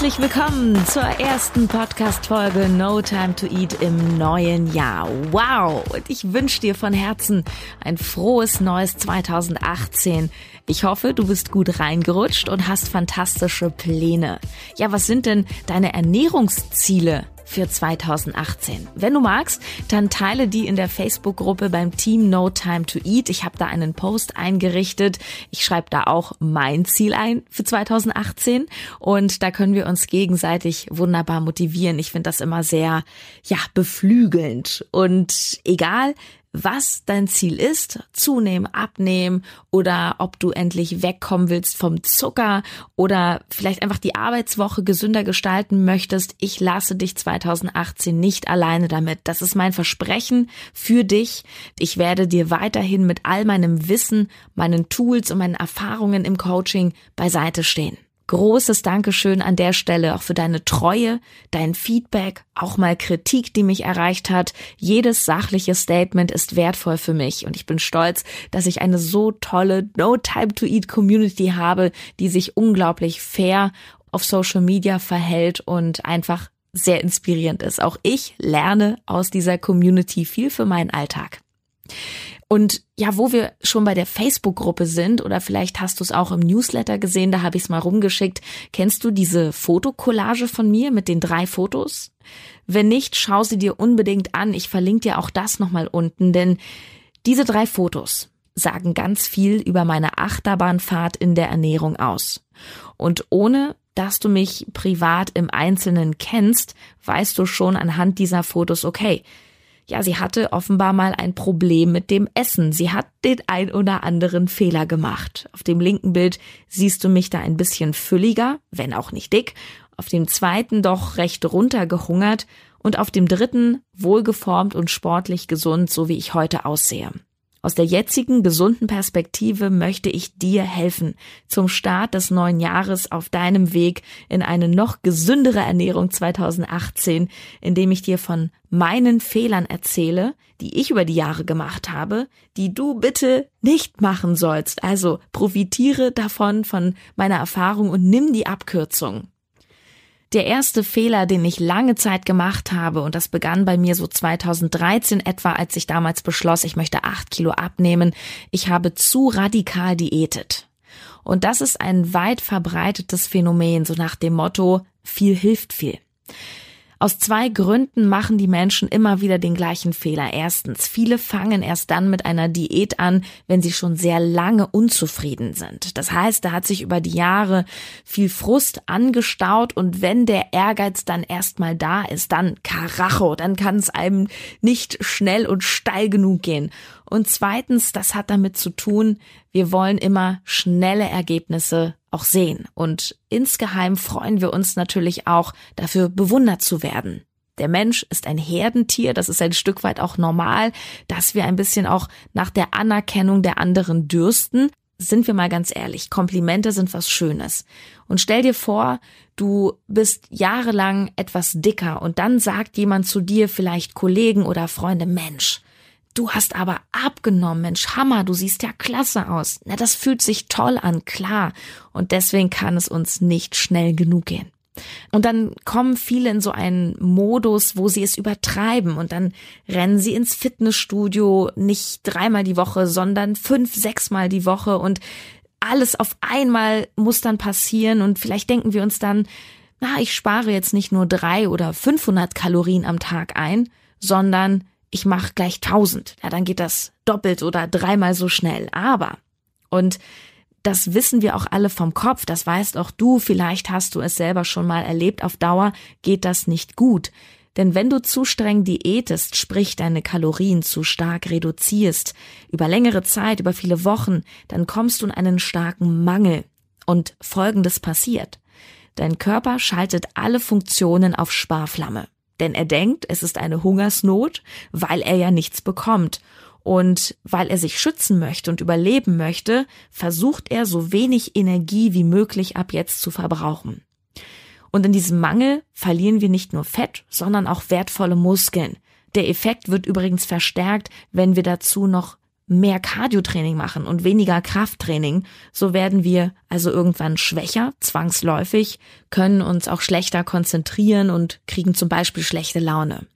Herzlich willkommen zur ersten Podcast-Folge No Time to Eat im neuen Jahr. Wow! Und ich wünsche dir von Herzen ein frohes neues 2018. Ich hoffe, du bist gut reingerutscht und hast fantastische Pläne. Ja, was sind denn deine Ernährungsziele für 2018. Wenn du magst, dann teile die in der Facebook-Gruppe beim Team No Time to Eat. Ich habe da einen Post eingerichtet. Ich schreibe da auch mein Ziel ein für 2018 und da können wir uns gegenseitig wunderbar motivieren. Ich finde das immer sehr, ja, beflügelnd und egal, was dein Ziel ist, zunehmen, abnehmen oder ob du endlich wegkommen willst vom Zucker oder vielleicht einfach die Arbeitswoche gesünder gestalten möchtest. Ich lasse dich 2018 nicht alleine damit. Das ist mein Versprechen für dich. Ich werde dir weiterhin mit all meinem Wissen, meinen Tools und meinen Erfahrungen im Coaching beiseite stehen. Großes Dankeschön an der Stelle auch für deine Treue, dein Feedback, auch mal Kritik, die mich erreicht hat. Jedes sachliche Statement ist wertvoll für mich und ich bin stolz, dass ich eine so tolle No Time to Eat Community habe, die sich unglaublich fair auf Social Media verhält und einfach sehr inspirierend ist. Auch ich lerne aus dieser Community viel für meinen Alltag. Und ja, wo wir schon bei der Facebook-Gruppe sind, oder vielleicht hast du es auch im Newsletter gesehen, da habe ich es mal rumgeschickt. Kennst du diese Fotokollage von mir mit den drei Fotos? Wenn nicht, schau sie dir unbedingt an. Ich verlinke dir auch das nochmal unten, denn diese drei Fotos sagen ganz viel über meine Achterbahnfahrt in der Ernährung aus. Und ohne dass du mich privat im Einzelnen kennst, weißt du schon anhand dieser Fotos, okay, ja, sie hatte offenbar mal ein Problem mit dem Essen. Sie hat den ein oder anderen Fehler gemacht. Auf dem linken Bild siehst du mich da ein bisschen fülliger, wenn auch nicht dick. Auf dem zweiten doch recht runtergehungert und auf dem dritten wohlgeformt und sportlich gesund, so wie ich heute aussehe. Aus der jetzigen gesunden Perspektive möchte ich dir helfen, zum Start des neuen Jahres auf deinem Weg in eine noch gesündere Ernährung 2018, indem ich dir von meinen Fehlern erzähle, die ich über die Jahre gemacht habe, die du bitte nicht machen sollst. Also profitiere davon, von meiner Erfahrung und nimm die Abkürzung. Der erste Fehler, den ich lange Zeit gemacht habe, und das begann bei mir so 2013 etwa, als ich damals beschloss, ich möchte acht Kilo abnehmen, ich habe zu radikal diätet. Und das ist ein weit verbreitetes Phänomen, so nach dem Motto, viel hilft viel. Aus zwei Gründen machen die Menschen immer wieder den gleichen Fehler. Erstens, viele fangen erst dann mit einer Diät an, wenn sie schon sehr lange unzufrieden sind. Das heißt, da hat sich über die Jahre viel Frust angestaut und wenn der Ehrgeiz dann erstmal da ist, dann Karacho, dann kann es einem nicht schnell und steil genug gehen. Und zweitens, das hat damit zu tun, wir wollen immer schnelle Ergebnisse auch sehen. Und insgeheim freuen wir uns natürlich auch, dafür bewundert zu werden. Der Mensch ist ein Herdentier, das ist ein Stück weit auch normal, dass wir ein bisschen auch nach der Anerkennung der anderen dürsten. Sind wir mal ganz ehrlich, Komplimente sind was Schönes. Und stell dir vor, du bist jahrelang etwas dicker und dann sagt jemand zu dir, vielleicht Kollegen oder Freunde, Mensch, Du hast aber abgenommen, Mensch, Hammer, du siehst ja klasse aus. Na, das fühlt sich toll an, klar. Und deswegen kann es uns nicht schnell genug gehen. Und dann kommen viele in so einen Modus, wo sie es übertreiben und dann rennen sie ins Fitnessstudio nicht dreimal die Woche, sondern fünf, sechsmal die Woche und alles auf einmal muss dann passieren und vielleicht denken wir uns dann, na, ich spare jetzt nicht nur drei oder 500 Kalorien am Tag ein, sondern ich mache gleich tausend. Ja, dann geht das doppelt oder dreimal so schnell. Aber, und das wissen wir auch alle vom Kopf, das weißt auch du, vielleicht hast du es selber schon mal erlebt, auf Dauer geht das nicht gut. Denn wenn du zu streng diätest, sprich deine Kalorien zu stark reduzierst, über längere Zeit, über viele Wochen, dann kommst du in einen starken Mangel. Und Folgendes passiert. Dein Körper schaltet alle Funktionen auf Sparflamme denn er denkt, es ist eine Hungersnot, weil er ja nichts bekommt. Und weil er sich schützen möchte und überleben möchte, versucht er so wenig Energie wie möglich ab jetzt zu verbrauchen. Und in diesem Mangel verlieren wir nicht nur Fett, sondern auch wertvolle Muskeln. Der Effekt wird übrigens verstärkt, wenn wir dazu noch mehr Cardiotraining machen und weniger Krafttraining. So werden wir also irgendwann schwächer, zwangsläufig, können uns auch schlechter konzentrieren und kriegen zum Beispiel schlechte Laune.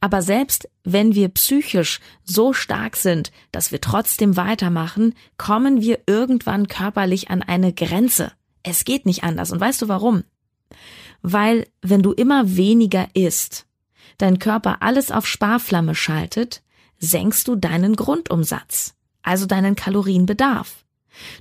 Aber selbst wenn wir psychisch so stark sind, dass wir trotzdem weitermachen, kommen wir irgendwann körperlich an eine Grenze. Es geht nicht anders. Und weißt du warum? Weil wenn du immer weniger isst, dein Körper alles auf Sparflamme schaltet, senkst du deinen Grundumsatz, also deinen Kalorienbedarf.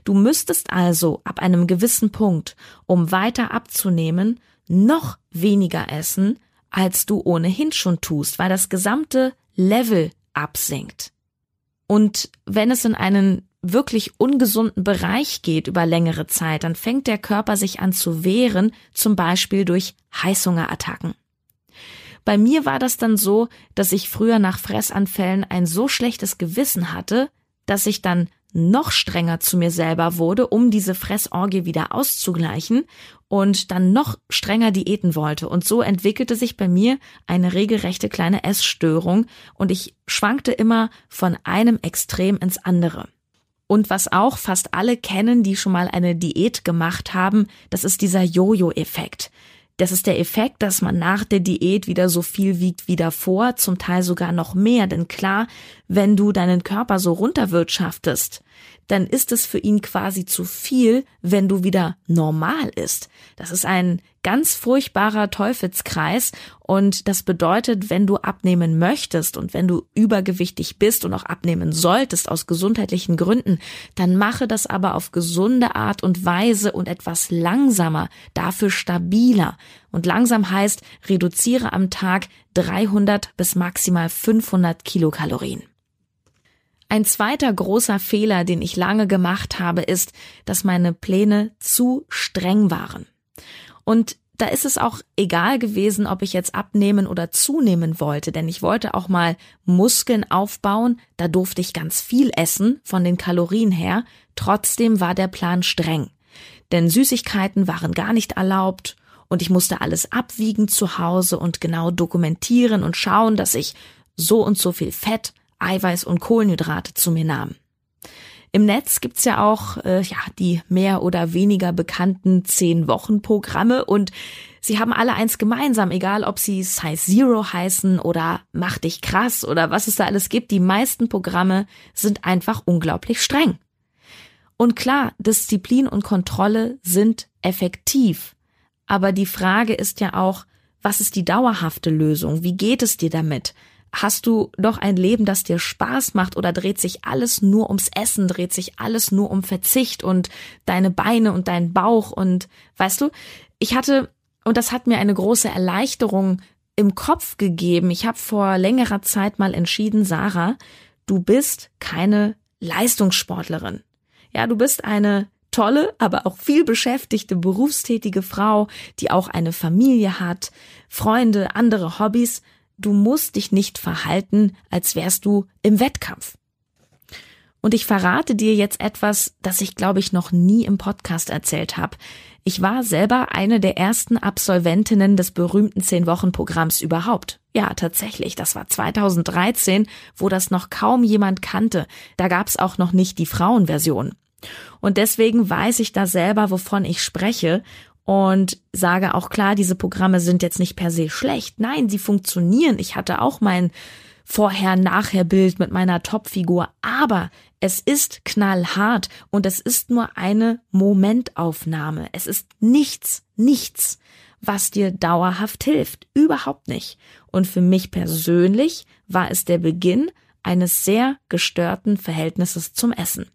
Du müsstest also ab einem gewissen Punkt, um weiter abzunehmen, noch weniger essen, als du ohnehin schon tust, weil das gesamte Level absinkt. Und wenn es in einen wirklich ungesunden Bereich geht über längere Zeit, dann fängt der Körper sich an zu wehren, zum Beispiel durch Heißhungerattacken. Bei mir war das dann so, dass ich früher nach Fressanfällen ein so schlechtes Gewissen hatte, dass ich dann noch strenger zu mir selber wurde, um diese Fressorgie wieder auszugleichen und dann noch strenger Diäten wollte. Und so entwickelte sich bei mir eine regelrechte kleine Essstörung und ich schwankte immer von einem Extrem ins andere. Und was auch fast alle kennen, die schon mal eine Diät gemacht haben, das ist dieser Jojo-Effekt. Das ist der Effekt, dass man nach der Diät wieder so viel wiegt wie davor, zum Teil sogar noch mehr. Denn klar, wenn du deinen Körper so runterwirtschaftest, dann ist es für ihn quasi zu viel, wenn du wieder normal ist. Das ist ein ganz furchtbarer Teufelskreis und das bedeutet, wenn du abnehmen möchtest und wenn du übergewichtig bist und auch abnehmen solltest aus gesundheitlichen Gründen, dann mache das aber auf gesunde Art und Weise und etwas langsamer, dafür stabiler. Und langsam heißt, reduziere am Tag 300 bis maximal 500 Kilokalorien. Ein zweiter großer Fehler, den ich lange gemacht habe, ist, dass meine Pläne zu streng waren. Und da ist es auch egal gewesen, ob ich jetzt abnehmen oder zunehmen wollte, denn ich wollte auch mal Muskeln aufbauen, da durfte ich ganz viel essen von den Kalorien her, trotzdem war der Plan streng. Denn Süßigkeiten waren gar nicht erlaubt und ich musste alles abwiegen zu Hause und genau dokumentieren und schauen, dass ich so und so viel Fett, Eiweiß und Kohlenhydrate zu mir nahm. Im Netz gibt's ja auch äh, ja die mehr oder weniger bekannten zehn Wochen Programme und sie haben alle eins gemeinsam, egal ob sie Size Zero heißen oder Mach dich krass oder was es da alles gibt. Die meisten Programme sind einfach unglaublich streng. Und klar, Disziplin und Kontrolle sind effektiv. Aber die Frage ist ja auch, was ist die dauerhafte Lösung? Wie geht es dir damit? Hast du doch ein Leben, das dir Spaß macht oder dreht sich alles nur ums Essen, dreht sich alles nur um Verzicht und deine Beine und dein Bauch und weißt du, ich hatte und das hat mir eine große Erleichterung im Kopf gegeben. Ich habe vor längerer Zeit mal entschieden, Sarah, du bist keine Leistungssportlerin. Ja, du bist eine tolle, aber auch viel beschäftigte, berufstätige Frau, die auch eine Familie hat, Freunde, andere Hobbys du musst dich nicht verhalten, als wärst du im Wettkampf. Und ich verrate dir jetzt etwas, das ich glaube ich noch nie im Podcast erzählt habe. Ich war selber eine der ersten Absolventinnen des berühmten 10-Wochen-Programms überhaupt. Ja, tatsächlich, das war 2013, wo das noch kaum jemand kannte. Da gab's auch noch nicht die Frauenversion. Und deswegen weiß ich da selber, wovon ich spreche und sage auch klar, diese Programme sind jetzt nicht per se schlecht. Nein, sie funktionieren. Ich hatte auch mein Vorher-Nachher-Bild mit meiner Topfigur, aber es ist knallhart und es ist nur eine Momentaufnahme. Es ist nichts, nichts, was dir dauerhaft hilft. Überhaupt nicht. Und für mich persönlich war es der Beginn eines sehr gestörten Verhältnisses zum Essen.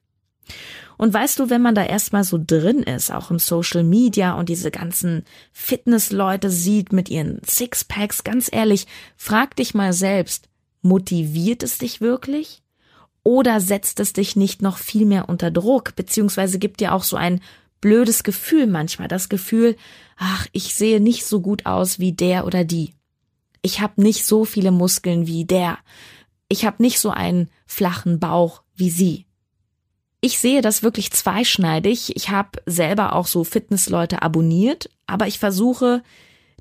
Und weißt du, wenn man da erstmal so drin ist, auch im Social Media und diese ganzen Fitnessleute sieht mit ihren Sixpacks, ganz ehrlich, frag dich mal selbst, motiviert es dich wirklich? Oder setzt es dich nicht noch viel mehr unter Druck, beziehungsweise gibt dir auch so ein blödes Gefühl manchmal, das Gefühl, ach, ich sehe nicht so gut aus wie der oder die. Ich habe nicht so viele Muskeln wie der ich habe nicht so einen flachen Bauch wie sie. Ich sehe das wirklich zweischneidig. Ich habe selber auch so Fitnessleute abonniert, aber ich versuche,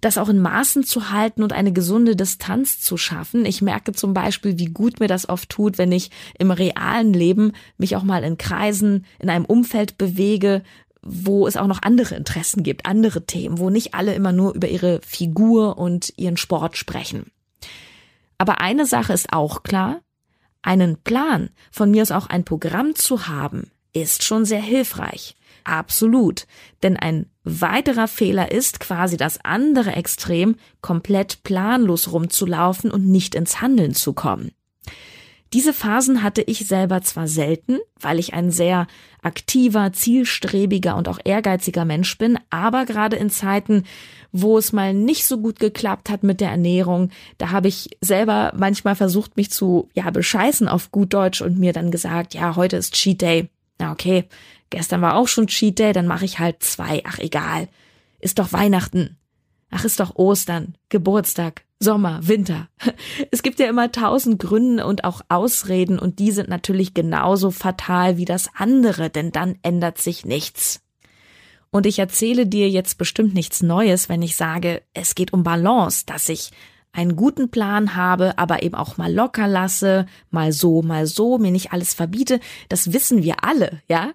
das auch in Maßen zu halten und eine gesunde Distanz zu schaffen. Ich merke zum Beispiel, wie gut mir das oft tut, wenn ich im realen Leben mich auch mal in Kreisen, in einem Umfeld bewege, wo es auch noch andere Interessen gibt, andere Themen, wo nicht alle immer nur über ihre Figur und ihren Sport sprechen. Aber eine Sache ist auch klar, einen Plan, von mir aus auch ein Programm zu haben, ist schon sehr hilfreich. Absolut. Denn ein weiterer Fehler ist quasi das andere Extrem, komplett planlos rumzulaufen und nicht ins Handeln zu kommen. Diese Phasen hatte ich selber zwar selten, weil ich ein sehr aktiver, zielstrebiger und auch ehrgeiziger Mensch bin, aber gerade in Zeiten, wo es mal nicht so gut geklappt hat mit der Ernährung, da habe ich selber manchmal versucht, mich zu, ja, bescheißen auf gut Deutsch und mir dann gesagt, ja, heute ist Cheat Day. Na okay, gestern war auch schon Cheat Day, dann mache ich halt zwei. Ach egal. Ist doch Weihnachten. Ach, ist doch Ostern, Geburtstag, Sommer, Winter. Es gibt ja immer tausend Gründe und auch Ausreden und die sind natürlich genauso fatal wie das andere, denn dann ändert sich nichts. Und ich erzähle dir jetzt bestimmt nichts Neues, wenn ich sage, es geht um Balance, dass ich einen guten Plan habe, aber eben auch mal locker lasse, mal so, mal so, mir nicht alles verbiete. Das wissen wir alle, ja.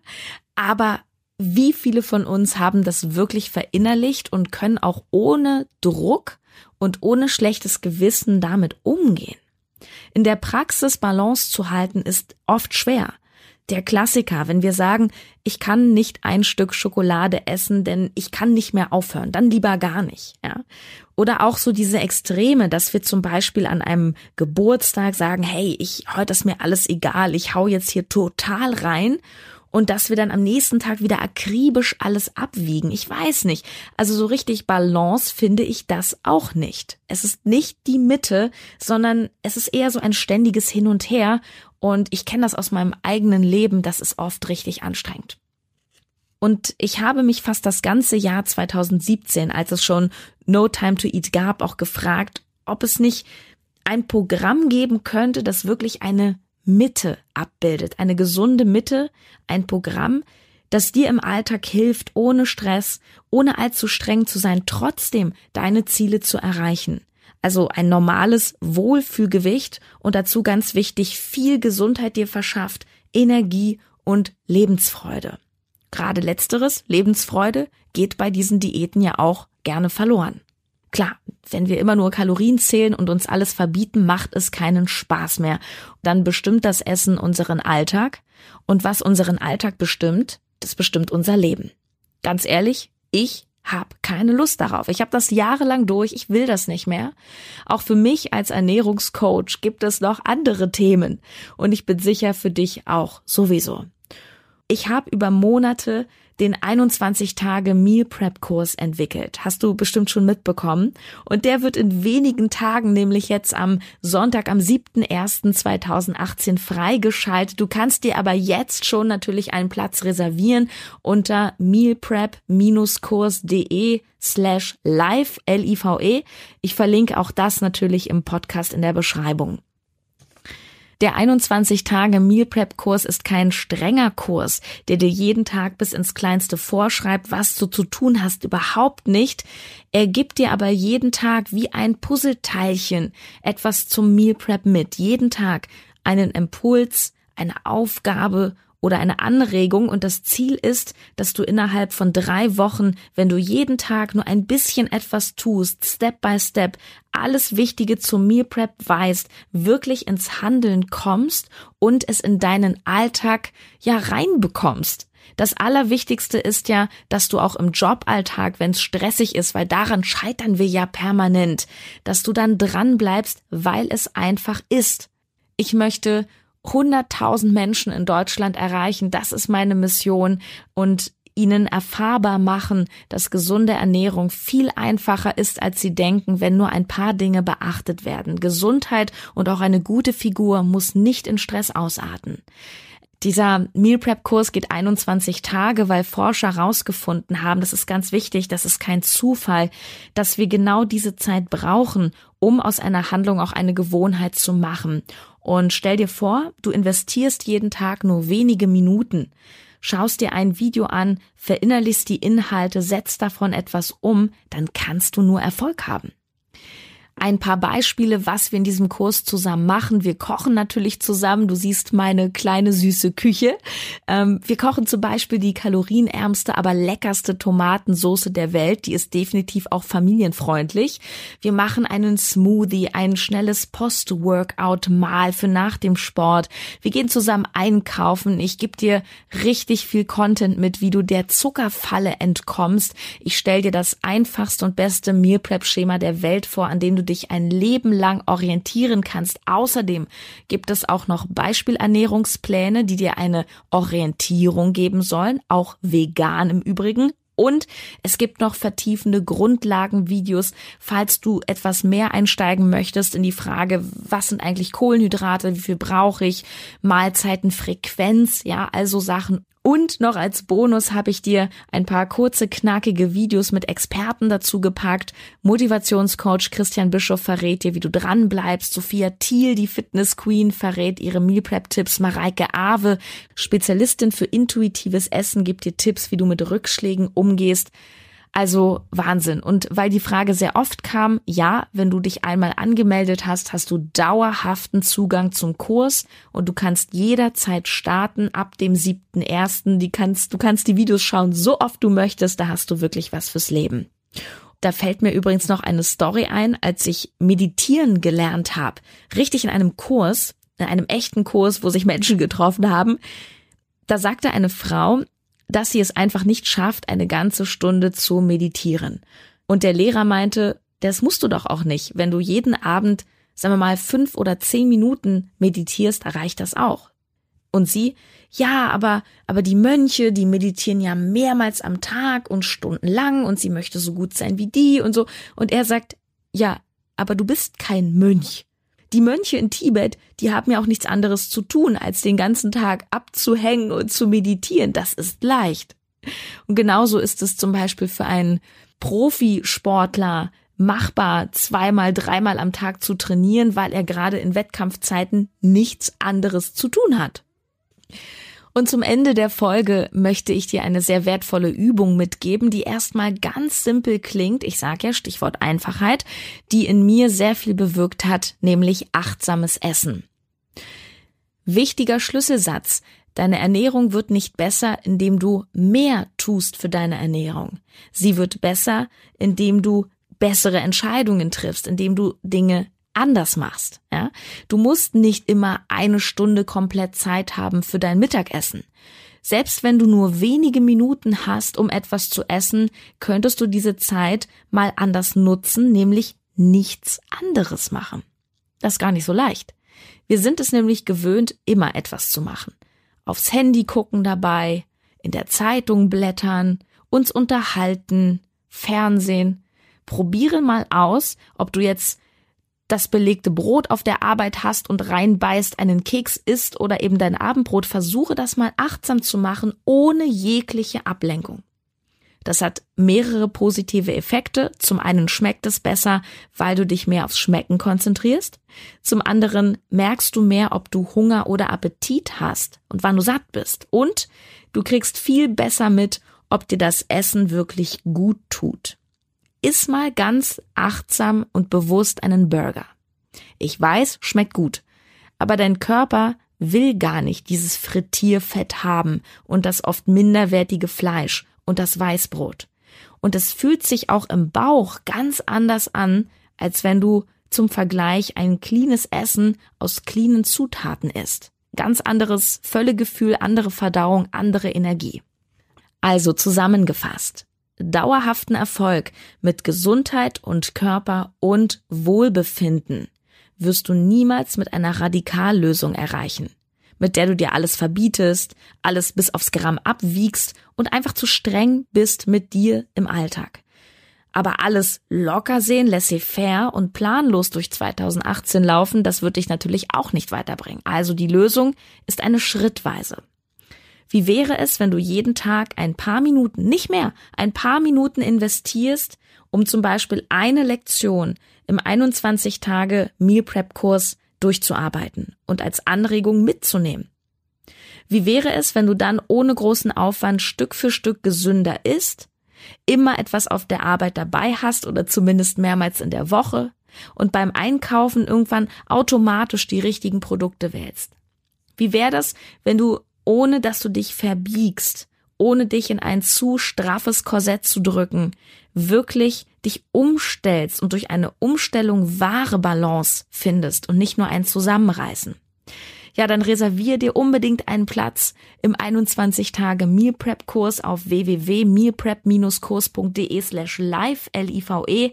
Aber wie viele von uns haben das wirklich verinnerlicht und können auch ohne Druck und ohne schlechtes Gewissen damit umgehen? In der Praxis Balance zu halten ist oft schwer. Der Klassiker, wenn wir sagen, ich kann nicht ein Stück Schokolade essen, denn ich kann nicht mehr aufhören, dann lieber gar nicht, ja. Oder auch so diese Extreme, dass wir zum Beispiel an einem Geburtstag sagen, hey, ich, heute ist mir alles egal, ich hau jetzt hier total rein und dass wir dann am nächsten Tag wieder akribisch alles abwiegen. Ich weiß nicht. Also so richtig Balance finde ich das auch nicht. Es ist nicht die Mitte, sondern es ist eher so ein ständiges Hin und Her. Und ich kenne das aus meinem eigenen Leben, das ist oft richtig anstrengend. Und ich habe mich fast das ganze Jahr 2017, als es schon No Time to Eat gab, auch gefragt, ob es nicht ein Programm geben könnte, das wirklich eine Mitte abbildet, eine gesunde Mitte, ein Programm, das dir im Alltag hilft, ohne Stress, ohne allzu streng zu sein, trotzdem deine Ziele zu erreichen. Also ein normales Wohlfühlgewicht und dazu ganz wichtig, viel Gesundheit dir verschafft, Energie und Lebensfreude. Gerade letzteres, Lebensfreude, geht bei diesen Diäten ja auch gerne verloren. Klar, wenn wir immer nur Kalorien zählen und uns alles verbieten, macht es keinen Spaß mehr. Dann bestimmt das Essen unseren Alltag. Und was unseren Alltag bestimmt, das bestimmt unser Leben. Ganz ehrlich, ich habe keine Lust darauf. Ich habe das jahrelang durch, ich will das nicht mehr. Auch für mich als Ernährungscoach gibt es noch andere Themen und ich bin sicher für dich auch sowieso. Ich habe über Monate den 21 Tage Meal Prep Kurs entwickelt. Hast du bestimmt schon mitbekommen. Und der wird in wenigen Tagen, nämlich jetzt am Sonntag, am 7.1.2018 freigeschaltet. Du kannst dir aber jetzt schon natürlich einen Platz reservieren unter mealprep-kurs.de slash live, L-I-V-E. Ich verlinke auch das natürlich im Podcast in der Beschreibung. Der 21 Tage Meal Prep Kurs ist kein strenger Kurs, der dir jeden Tag bis ins Kleinste vorschreibt, was du zu tun hast, überhaupt nicht. Er gibt dir aber jeden Tag wie ein Puzzleteilchen etwas zum Meal Prep mit. Jeden Tag einen Impuls, eine Aufgabe oder eine Anregung und das Ziel ist, dass du innerhalb von drei Wochen, wenn du jeden Tag nur ein bisschen etwas tust, Step by Step, alles Wichtige zum Meal Prep weißt, wirklich ins Handeln kommst und es in deinen Alltag ja reinbekommst. Das Allerwichtigste ist ja, dass du auch im Joballtag, wenn es stressig ist, weil daran scheitern wir ja permanent, dass du dann dran bleibst, weil es einfach ist. Ich möchte 100.000 Menschen in Deutschland erreichen. Das ist meine Mission und ihnen erfahrbar machen, dass gesunde Ernährung viel einfacher ist, als sie denken, wenn nur ein paar Dinge beachtet werden. Gesundheit und auch eine gute Figur muss nicht in Stress ausarten. Dieser Meal Prep Kurs geht 21 Tage, weil Forscher herausgefunden haben, das ist ganz wichtig, das ist kein Zufall, dass wir genau diese Zeit brauchen, um aus einer Handlung auch eine Gewohnheit zu machen. Und stell dir vor, du investierst jeden Tag nur wenige Minuten, schaust dir ein Video an, verinnerlichst die Inhalte, setzt davon etwas um, dann kannst du nur Erfolg haben ein paar Beispiele, was wir in diesem Kurs zusammen machen. Wir kochen natürlich zusammen. Du siehst meine kleine süße Küche. Ähm, wir kochen zum Beispiel die kalorienärmste, aber leckerste Tomatensoße der Welt. Die ist definitiv auch familienfreundlich. Wir machen einen Smoothie, ein schnelles Post-Workout-Mahl für nach dem Sport. Wir gehen zusammen einkaufen. Ich gebe dir richtig viel Content mit, wie du der Zuckerfalle entkommst. Ich stelle dir das einfachste und beste Meal Prep Schema der Welt vor, an dem du dich ein Leben lang orientieren kannst. Außerdem gibt es auch noch Beispielernährungspläne, die dir eine Orientierung geben sollen, auch vegan im Übrigen. Und es gibt noch vertiefende Grundlagenvideos, falls du etwas mehr einsteigen möchtest in die Frage, was sind eigentlich Kohlenhydrate, wie viel brauche ich, Mahlzeitenfrequenz, ja, also Sachen und noch als Bonus habe ich dir ein paar kurze, knackige Videos mit Experten dazu gepackt. Motivationscoach Christian Bischoff verrät dir, wie du dran bleibst. Sophia Thiel, die Fitness Queen, verrät ihre Meal Prep Tipps. Mareike Awe, Spezialistin für intuitives Essen, gibt dir Tipps, wie du mit Rückschlägen umgehst. Also Wahnsinn. Und weil die Frage sehr oft kam, ja, wenn du dich einmal angemeldet hast, hast du dauerhaften Zugang zum Kurs und du kannst jederzeit starten ab dem 7.1. Die kannst, du kannst die Videos schauen, so oft du möchtest, da hast du wirklich was fürs Leben. Da fällt mir übrigens noch eine Story ein, als ich meditieren gelernt habe, richtig in einem Kurs, in einem echten Kurs, wo sich Menschen getroffen haben. Da sagte eine Frau, dass sie es einfach nicht schafft, eine ganze Stunde zu meditieren. Und der Lehrer meinte, das musst du doch auch nicht. Wenn du jeden Abend, sagen wir mal, fünf oder zehn Minuten meditierst, erreicht das auch. Und sie, ja, aber, aber die Mönche, die meditieren ja mehrmals am Tag und stundenlang und sie möchte so gut sein wie die und so. Und er sagt, ja, aber du bist kein Mönch. Die Mönche in Tibet, die haben ja auch nichts anderes zu tun, als den ganzen Tag abzuhängen und zu meditieren. Das ist leicht. Und genauso ist es zum Beispiel für einen Profisportler machbar, zweimal, dreimal am Tag zu trainieren, weil er gerade in Wettkampfzeiten nichts anderes zu tun hat. Und zum Ende der Folge möchte ich dir eine sehr wertvolle Übung mitgeben, die erstmal ganz simpel klingt. Ich sage ja Stichwort Einfachheit, die in mir sehr viel bewirkt hat, nämlich achtsames Essen. Wichtiger Schlüsselsatz. Deine Ernährung wird nicht besser, indem du mehr tust für deine Ernährung. Sie wird besser, indem du bessere Entscheidungen triffst, indem du Dinge anders machst. Ja? Du musst nicht immer eine Stunde komplett Zeit haben für dein Mittagessen. Selbst wenn du nur wenige Minuten hast, um etwas zu essen, könntest du diese Zeit mal anders nutzen, nämlich nichts anderes machen. Das ist gar nicht so leicht. Wir sind es nämlich gewöhnt, immer etwas zu machen. Aufs Handy gucken dabei, in der Zeitung blättern, uns unterhalten, Fernsehen. Probiere mal aus, ob du jetzt das belegte Brot auf der Arbeit hast und reinbeißt, einen Keks isst oder eben dein Abendbrot, versuche das mal achtsam zu machen, ohne jegliche Ablenkung. Das hat mehrere positive Effekte. Zum einen schmeckt es besser, weil du dich mehr aufs Schmecken konzentrierst. Zum anderen merkst du mehr, ob du Hunger oder Appetit hast und wann du satt bist. Und du kriegst viel besser mit, ob dir das Essen wirklich gut tut. Iss mal ganz achtsam und bewusst einen Burger. Ich weiß, schmeckt gut, aber dein Körper will gar nicht dieses Frittierfett haben und das oft minderwertige Fleisch und das Weißbrot. Und es fühlt sich auch im Bauch ganz anders an, als wenn du zum Vergleich ein cleanes Essen aus cleanen Zutaten isst. Ganz anderes Völlegefühl, andere Verdauung, andere Energie. Also zusammengefasst dauerhaften Erfolg mit Gesundheit und Körper und Wohlbefinden wirst du niemals mit einer Radikallösung erreichen, mit der du dir alles verbietest, alles bis aufs Gramm abwiegst und einfach zu streng bist mit dir im Alltag. Aber alles locker sehen, laissez-faire und planlos durch 2018 laufen, das wird dich natürlich auch nicht weiterbringen. Also die Lösung ist eine Schrittweise. Wie wäre es, wenn du jeden Tag ein paar Minuten, nicht mehr, ein paar Minuten investierst, um zum Beispiel eine Lektion im 21 Tage Meal Prep Kurs durchzuarbeiten und als Anregung mitzunehmen. Wie wäre es, wenn du dann ohne großen Aufwand Stück für Stück gesünder isst, immer etwas auf der Arbeit dabei hast oder zumindest mehrmals in der Woche und beim Einkaufen irgendwann automatisch die richtigen Produkte wählst? Wie wäre das, wenn du, ohne dass du dich verbiegst, ohne dich in ein zu straffes Korsett zu drücken, wirklich dich umstellst und durch eine Umstellung wahre Balance findest und nicht nur ein Zusammenreißen? Ja, dann reservier dir unbedingt einen Platz im 21 Tage Meal Prep Kurs auf www.mealprep-kurs.de slash live, L-I-V-E.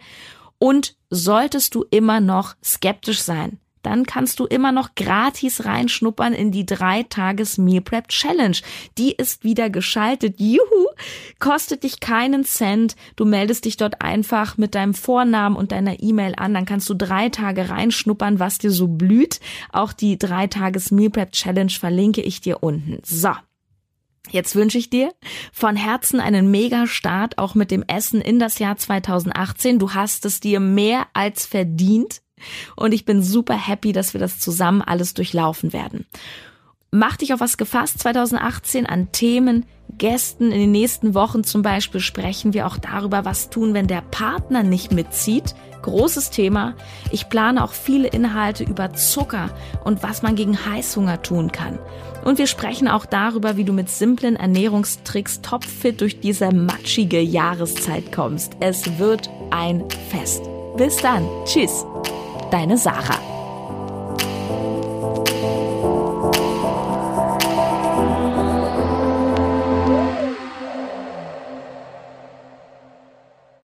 Und solltest du immer noch skeptisch sein, dann kannst du immer noch gratis reinschnuppern in die drei Tages Meal Prep Challenge. Die ist wieder geschaltet. Juhu! Kostet dich keinen Cent. Du meldest dich dort einfach mit deinem Vornamen und deiner E-Mail an. Dann kannst du drei Tage reinschnuppern, was dir so blüht. Auch die drei Tages Meal Prep Challenge verlinke ich dir unten. So. Jetzt wünsche ich dir von Herzen einen Mega-Start auch mit dem Essen in das Jahr 2018. Du hast es dir mehr als verdient. Und ich bin super happy, dass wir das zusammen alles durchlaufen werden. Mach dich auf was gefasst 2018 an Themen, Gästen. In den nächsten Wochen zum Beispiel sprechen wir auch darüber, was tun, wenn der Partner nicht mitzieht. Großes Thema. Ich plane auch viele Inhalte über Zucker und was man gegen Heißhunger tun kann. Und wir sprechen auch darüber, wie du mit simplen Ernährungstricks topfit durch diese matschige Jahreszeit kommst. Es wird ein Fest. Bis dann. Tschüss deine Sarah.